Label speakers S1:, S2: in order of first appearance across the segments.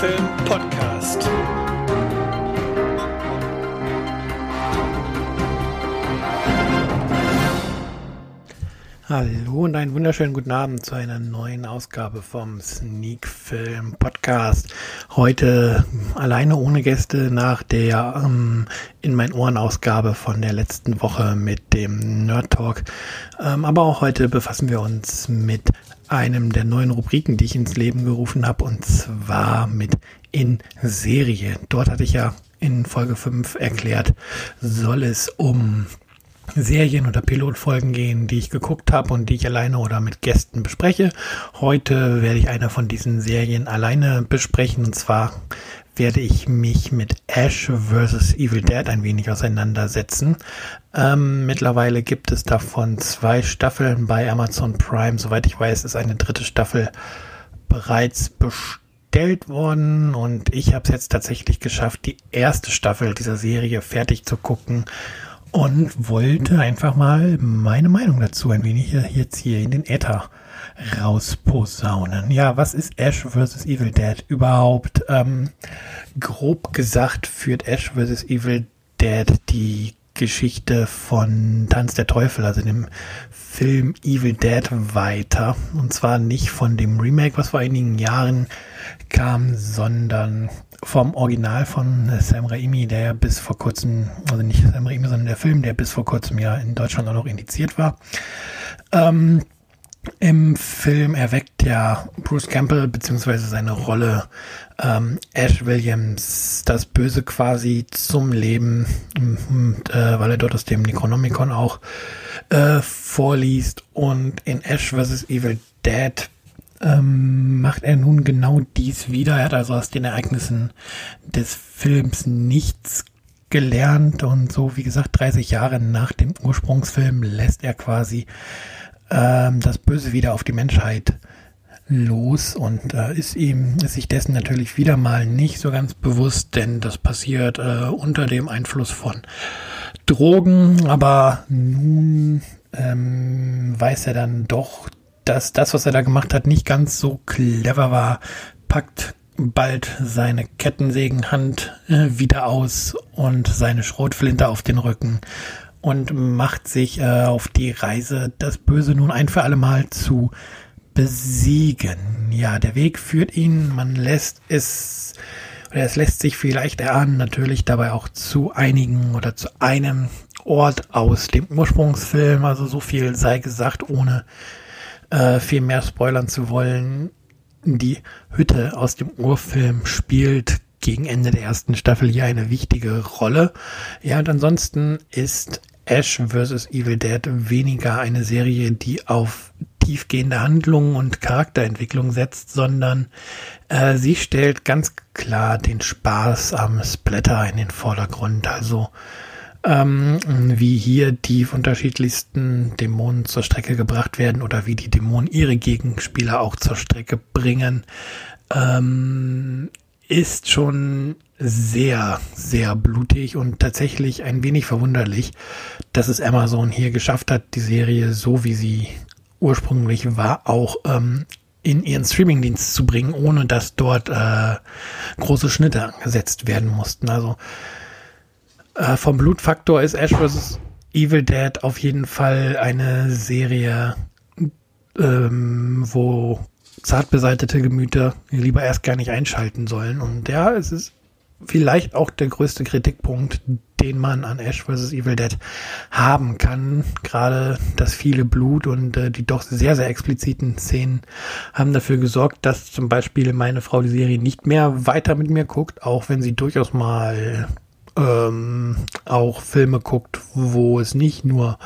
S1: Film Podcast. Hallo und einen wunderschönen guten Abend zu einer neuen Ausgabe vom Sneak Film Podcast. Heute alleine ohne Gäste nach der ähm, in mein Ohren Ausgabe von der letzten Woche mit dem Nerd Talk. Ähm, aber auch heute befassen wir uns mit einem der neuen Rubriken, die ich ins Leben gerufen habe, und zwar mit in Serie. Dort hatte ich ja in Folge 5 erklärt, soll es um Serien oder Pilotfolgen gehen, die ich geguckt habe und die ich alleine oder mit Gästen bespreche. Heute werde ich eine von diesen Serien alleine besprechen und zwar werde ich mich mit Ash vs. Evil Dead ein wenig auseinandersetzen. Ähm, mittlerweile gibt es davon zwei Staffeln bei Amazon Prime. Soweit ich weiß, ist eine dritte Staffel bereits bestellt worden und ich habe es jetzt tatsächlich geschafft, die erste Staffel dieser Serie fertig zu gucken und wollte einfach mal meine Meinung dazu ein wenig jetzt hier in den Äther rausposaunen. Ja, was ist Ash vs. Evil Dead überhaupt? Ähm, grob gesagt führt Ash vs. Evil Dead die Geschichte von Tanz der Teufel, also dem Film Evil Dead weiter. Und zwar nicht von dem Remake, was vor einigen Jahren kam, sondern vom Original von Sam Raimi, der ja bis vor kurzem, also nicht Sam Raimi, sondern der Film, der bis vor kurzem ja in Deutschland auch noch indiziert war. Ähm, Im Film erweckt ja Bruce Campbell beziehungsweise seine Rolle ähm, Ash Williams das Böse quasi zum Leben, und, äh, weil er dort aus dem Necronomicon auch äh, vorliest und in Ash vs. Evil Dead ähm, macht er nun genau dies wieder. Er hat also aus den Ereignissen des Films nichts gelernt und so, wie gesagt, 30 Jahre nach dem Ursprungsfilm lässt er quasi ähm, das Böse wieder auf die Menschheit los und äh, ist ihm ist sich dessen natürlich wieder mal nicht so ganz bewusst, denn das passiert äh, unter dem Einfluss von Drogen, aber nun ähm, weiß er dann doch dass das, was er da gemacht hat, nicht ganz so clever war, packt bald seine Kettensägenhand äh, wieder aus und seine Schrotflinte auf den Rücken und macht sich äh, auf die Reise, das Böse nun ein für alle Mal zu besiegen. Ja, der Weg führt ihn, man lässt es, oder es lässt sich vielleicht erahnen, natürlich dabei auch zu einigen oder zu einem Ort aus dem Ursprungsfilm, also so viel sei gesagt, ohne äh, viel mehr spoilern zu wollen. Die Hütte aus dem Urfilm spielt gegen Ende der ersten Staffel hier eine wichtige Rolle. Ja, und ansonsten ist Ash vs. Evil Dead weniger eine Serie, die auf tiefgehende Handlungen und Charakterentwicklung setzt, sondern äh, sie stellt ganz klar den Spaß am Splatter in den Vordergrund. Also ähm, wie hier die unterschiedlichsten Dämonen zur Strecke gebracht werden oder wie die Dämonen ihre Gegenspieler auch zur Strecke bringen, ähm, ist schon sehr, sehr blutig und tatsächlich ein wenig verwunderlich, dass es Amazon hier geschafft hat, die Serie so wie sie ursprünglich war, auch ähm, in ihren Streamingdienst zu bringen, ohne dass dort äh, große Schnitte angesetzt werden mussten. Also äh, vom Blutfaktor ist Ash vs. Evil Dead auf jeden Fall eine Serie, ähm, wo zart beseitete Gemüter lieber erst gar nicht einschalten sollen. Und ja, es ist vielleicht auch der größte Kritikpunkt, den man an Ash vs. Evil Dead haben kann. Gerade das viele Blut und äh, die doch sehr, sehr expliziten Szenen haben dafür gesorgt, dass zum Beispiel meine Frau die Serie nicht mehr weiter mit mir guckt, auch wenn sie durchaus mal ähm, auch Filme guckt, wo es nicht nur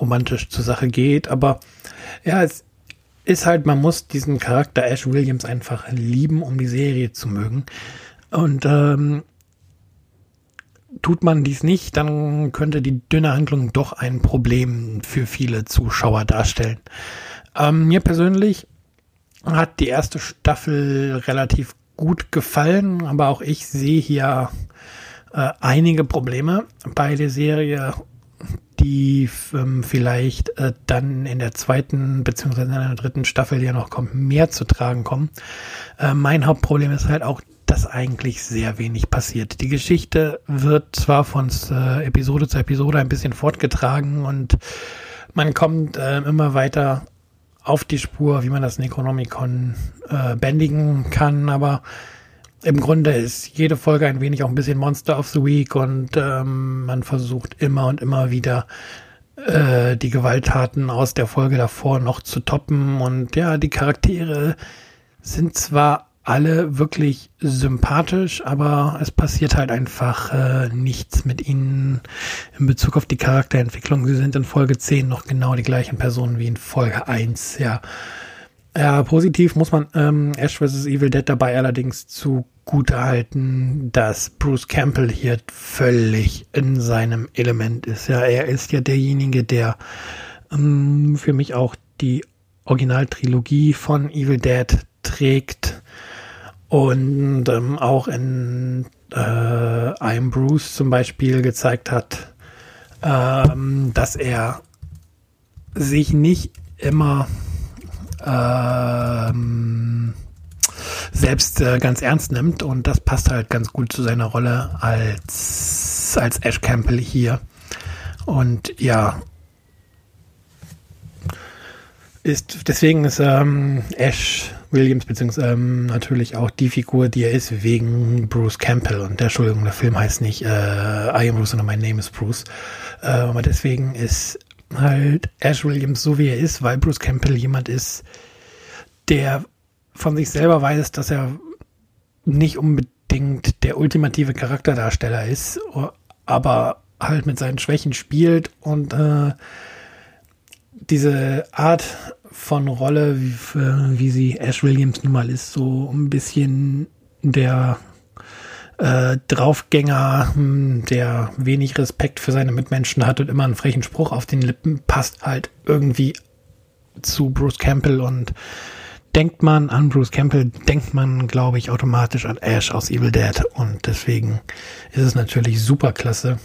S1: romantisch zur Sache geht, aber ja, es ist halt, man muss diesen Charakter Ash Williams einfach lieben, um die Serie zu mögen. Und ähm, tut man dies nicht, dann könnte die dünne Handlung doch ein Problem für viele Zuschauer darstellen. Ähm, mir persönlich hat die erste Staffel relativ gut gefallen, aber auch ich sehe hier äh, einige Probleme bei der Serie, die ähm, vielleicht äh, dann in der zweiten beziehungsweise in der dritten Staffel ja noch kommt, mehr zu tragen kommen. Äh, mein Hauptproblem ist halt auch dass eigentlich sehr wenig passiert. Die Geschichte wird zwar von äh, Episode zu Episode ein bisschen fortgetragen und man kommt äh, immer weiter auf die Spur, wie man das Necronomicon äh, bändigen kann, aber im Grunde ist jede Folge ein wenig auch ein bisschen Monster of the Week und ähm, man versucht immer und immer wieder äh, die Gewalttaten aus der Folge davor noch zu toppen und ja, die Charaktere sind zwar alle wirklich sympathisch, aber es passiert halt einfach äh, nichts mit ihnen in Bezug auf die Charakterentwicklung. Sie sind in Folge 10 noch genau die gleichen Personen wie in Folge 1, ja. Ja, positiv muss man ähm, Ash vs. Evil Dead dabei allerdings zugute halten, dass Bruce Campbell hier völlig in seinem Element ist. Ja, er ist ja derjenige, der ähm, für mich auch die Originaltrilogie von Evil Dead trägt und ähm, auch in äh, I'm Bruce zum Beispiel gezeigt hat, ähm, dass er sich nicht immer ähm, selbst äh, ganz ernst nimmt. Und das passt halt ganz gut zu seiner Rolle als als Ash Campbell hier. Und ja ist deswegen ist ähm, Ash Williams, beziehungsweise ähm, natürlich auch die Figur, die er ist, wegen Bruce Campbell. Und der, Entschuldigung, der Film heißt nicht äh, I am Bruce, sondern My Name is Bruce. Äh, aber deswegen ist halt Ash Williams so, wie er ist, weil Bruce Campbell jemand ist, der von sich selber weiß, dass er nicht unbedingt der ultimative Charakterdarsteller ist, aber halt mit seinen Schwächen spielt und äh, diese Art von Rolle, wie, wie sie Ash Williams nun mal ist, so ein bisschen der äh, Draufgänger, hm, der wenig Respekt für seine Mitmenschen hat und immer einen frechen Spruch auf den Lippen, passt halt irgendwie zu Bruce Campbell und denkt man an Bruce Campbell, denkt man, glaube ich, automatisch an Ash aus Evil Dead und deswegen ist es natürlich super klasse,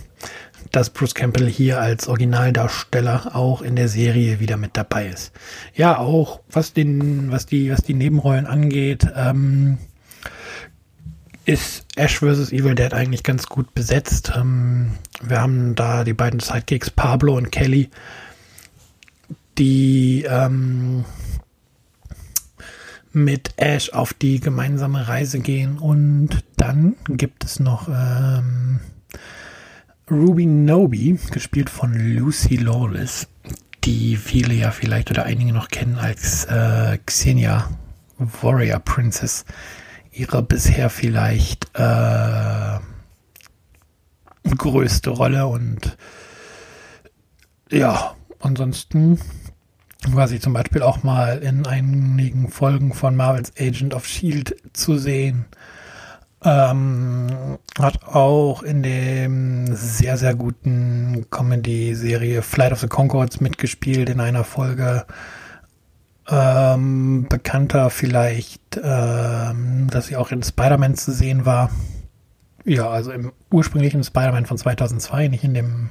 S1: dass Bruce Campbell hier als Originaldarsteller auch in der Serie wieder mit dabei ist. Ja, auch was den, was die, was die Nebenrollen angeht, ähm, ist Ash vs. Evil Dead eigentlich ganz gut besetzt. Ähm, wir haben da die beiden Sidekicks Pablo und Kelly, die ähm, mit Ash auf die gemeinsame Reise gehen und dann gibt es noch ähm, Ruby Noby, gespielt von Lucy Lawless, die viele ja vielleicht oder einige noch kennen als äh, Xenia Warrior Princess. Ihre bisher vielleicht äh, größte Rolle und ja, ansonsten war sie zum Beispiel auch mal in einigen Folgen von Marvels Agent of Shield zu sehen. Ähm, hat auch in dem sehr, sehr guten Comedy-Serie Flight of the Concords mitgespielt in einer Folge. Ähm, bekannter vielleicht, ähm, dass sie auch in Spider-Man zu sehen war. Ja, also im ursprünglichen Spider-Man von 2002, nicht in dem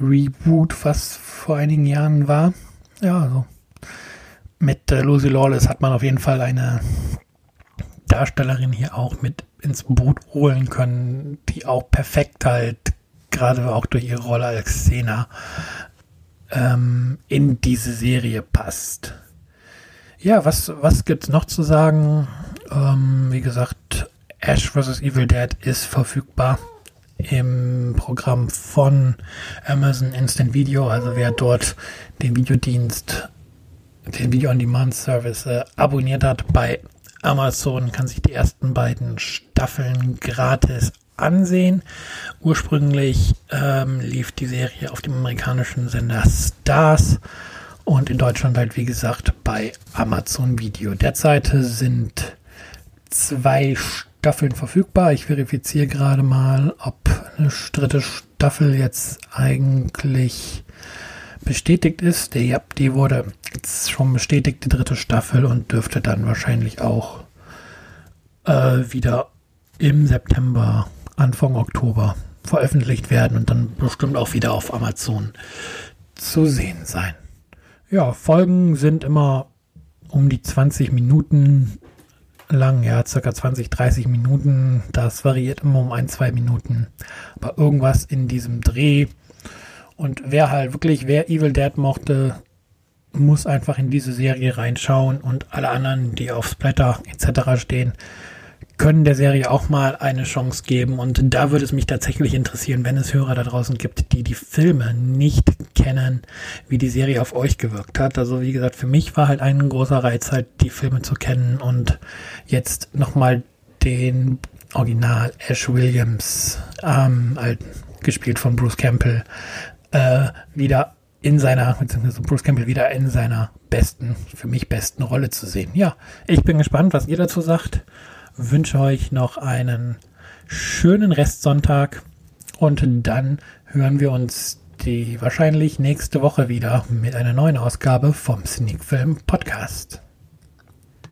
S1: Reboot, was vor einigen Jahren war. Ja, also mit äh, Lucy Lawless hat man auf jeden Fall eine Darstellerin hier auch mit ins Boot holen können, die auch perfekt halt, gerade auch durch ihre Rolle als Xena, ähm, in diese Serie passt. Ja, was, was gibt's noch zu sagen? Ähm, wie gesagt, Ash vs. Evil Dead ist verfügbar im Programm von Amazon Instant Video. Also wer dort den Videodienst, den Video on Demand Service äh, abonniert hat bei Amazon kann sich die ersten beiden Staffeln gratis ansehen. Ursprünglich ähm, lief die Serie auf dem amerikanischen Sender Stars und in Deutschland halt wie gesagt bei Amazon Video. Derzeit sind zwei Staffeln verfügbar. Ich verifiziere gerade mal, ob eine dritte Staffel jetzt eigentlich bestätigt ist. Die, die wurde jetzt schon bestätigt, die dritte Staffel, und dürfte dann wahrscheinlich auch äh, wieder im September, Anfang Oktober veröffentlicht werden und dann bestimmt auch wieder auf Amazon zu sehen sein. Ja, Folgen sind immer um die 20 Minuten lang, ja, circa 20, 30 Minuten. Das variiert immer um ein, zwei Minuten. Aber irgendwas in diesem Dreh. Und wer halt wirklich, wer Evil Dead mochte, muss einfach in diese Serie reinschauen und alle anderen, die auf Splatter etc. stehen, können der Serie auch mal eine Chance geben. Und da würde es mich tatsächlich interessieren, wenn es Hörer da draußen gibt, die die Filme nicht kennen, wie die Serie auf euch gewirkt hat. Also wie gesagt, für mich war halt ein großer Reiz, halt die Filme zu kennen und jetzt nochmal den Original Ash Williams, ähm, gespielt von Bruce Campbell, äh, wieder in seiner, beziehungsweise Bruce Campbell wieder in seiner besten, für mich besten Rolle zu sehen. Ja, ich bin gespannt, was ihr dazu sagt. Wünsche euch noch einen schönen Restsonntag und dann hören wir uns die wahrscheinlich nächste Woche wieder mit einer neuen Ausgabe vom Sneak Film Podcast.